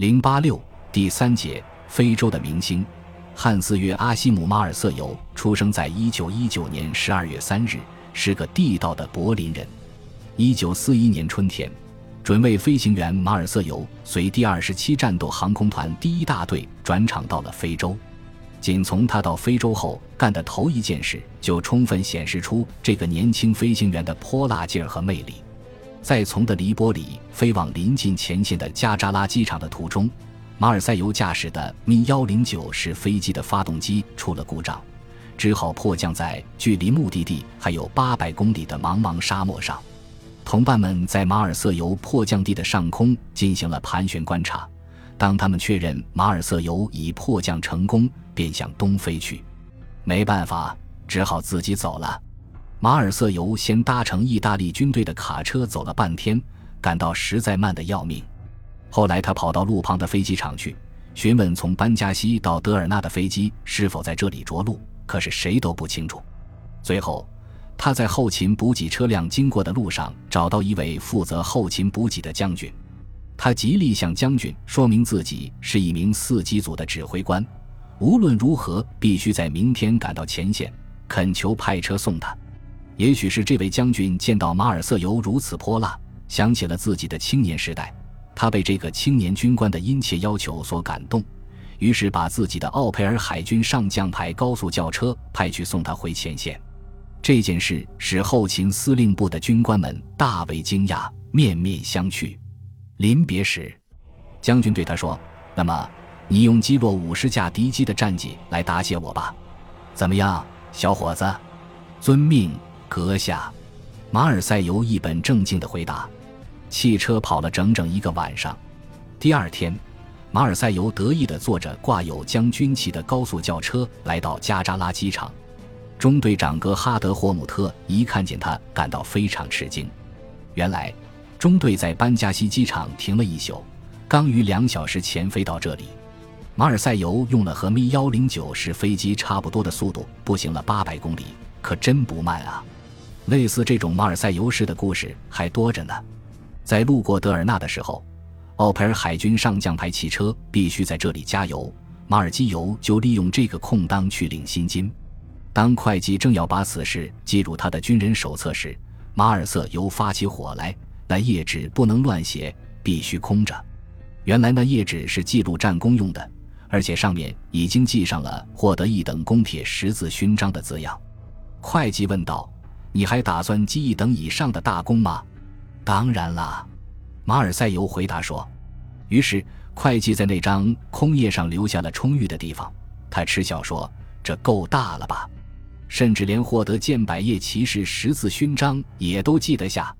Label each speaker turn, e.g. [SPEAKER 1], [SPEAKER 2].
[SPEAKER 1] 零八六第三节，非洲的明星汉斯约阿西姆马尔瑟尤出生在一九一九年十二月三日，是个地道的柏林人。一九四一年春天，准尉飞行员马尔瑟尤随第二十七战斗航空团第一大队转场到了非洲。仅从他到非洲后干的头一件事，就充分显示出这个年轻飞行员的泼辣劲儿和魅力。在从的黎波里飞往临近前线的加扎拉机场的途中，马尔塞尤驾驶的咪幺零九式飞机的发动机出了故障，只好迫降在距离目的地还有八百公里的茫茫沙漠上。同伴们在马尔瑟尤迫降地的上空进行了盘旋观察。当他们确认马尔瑟尤已迫降成功，便向东飞去。没办法，只好自己走了。马尔瑟尤先搭乘意大利军队的卡车走了半天，感到实在慢得要命。后来他跑到路旁的飞机场去，询问从班加西到德尔纳的飞机是否在这里着陆，可是谁都不清楚。最后，他在后勤补给车辆经过的路上找到一位负责后勤补给的将军。他极力向将军说明自己是一名四机组的指挥官，无论如何必须在明天赶到前线，恳求派车送他。也许是这位将军见到马尔瑟尤如此泼辣，想起了自己的青年时代，他被这个青年军官的殷切要求所感动，于是把自己的奥佩尔海军上将牌高速轿车派去送他回前线。这件事使后勤司令部的军官们大为惊讶，面面相觑。临别时，将军对他说：“那么，你用击落五十架敌机的战绩来答谢我吧，怎么样，小伙子？”遵命，阁下。马尔塞尤一本正经地回答。汽车跑了整整一个晚上。第二天，马尔塞尤得意地坐着挂有将军旗的高速轿车来到加扎拉机场。中队长格哈德霍姆特一看见他，感到非常吃惊。原来。中队在班加西机场停了一宿，刚于两小时前飞到这里。马尔塞尤用了和咪幺零九式飞机差不多的速度步行了八百公里，可真不慢啊！类似这种马尔塞尤式的故事还多着呢。在路过德尔纳的时候，奥佩尔海军上将牌汽车必须在这里加油，马尔基尤就利用这个空当去领薪金。当会计正要把此事记入他的军人手册时，马尔瑟尤发起火来。那页纸不能乱写，必须空着。原来那页纸是记录战功用的，而且上面已经记上了获得一等功铁十字勋章的字样。会计问道：“你还打算记一等以上的大功吗？”“当然啦。”马尔塞尤回答说。于是会计在那张空页上留下了充裕的地方。他嗤笑说：“这够大了吧？甚至连获得剑百叶骑士十字勋章也都记得下。”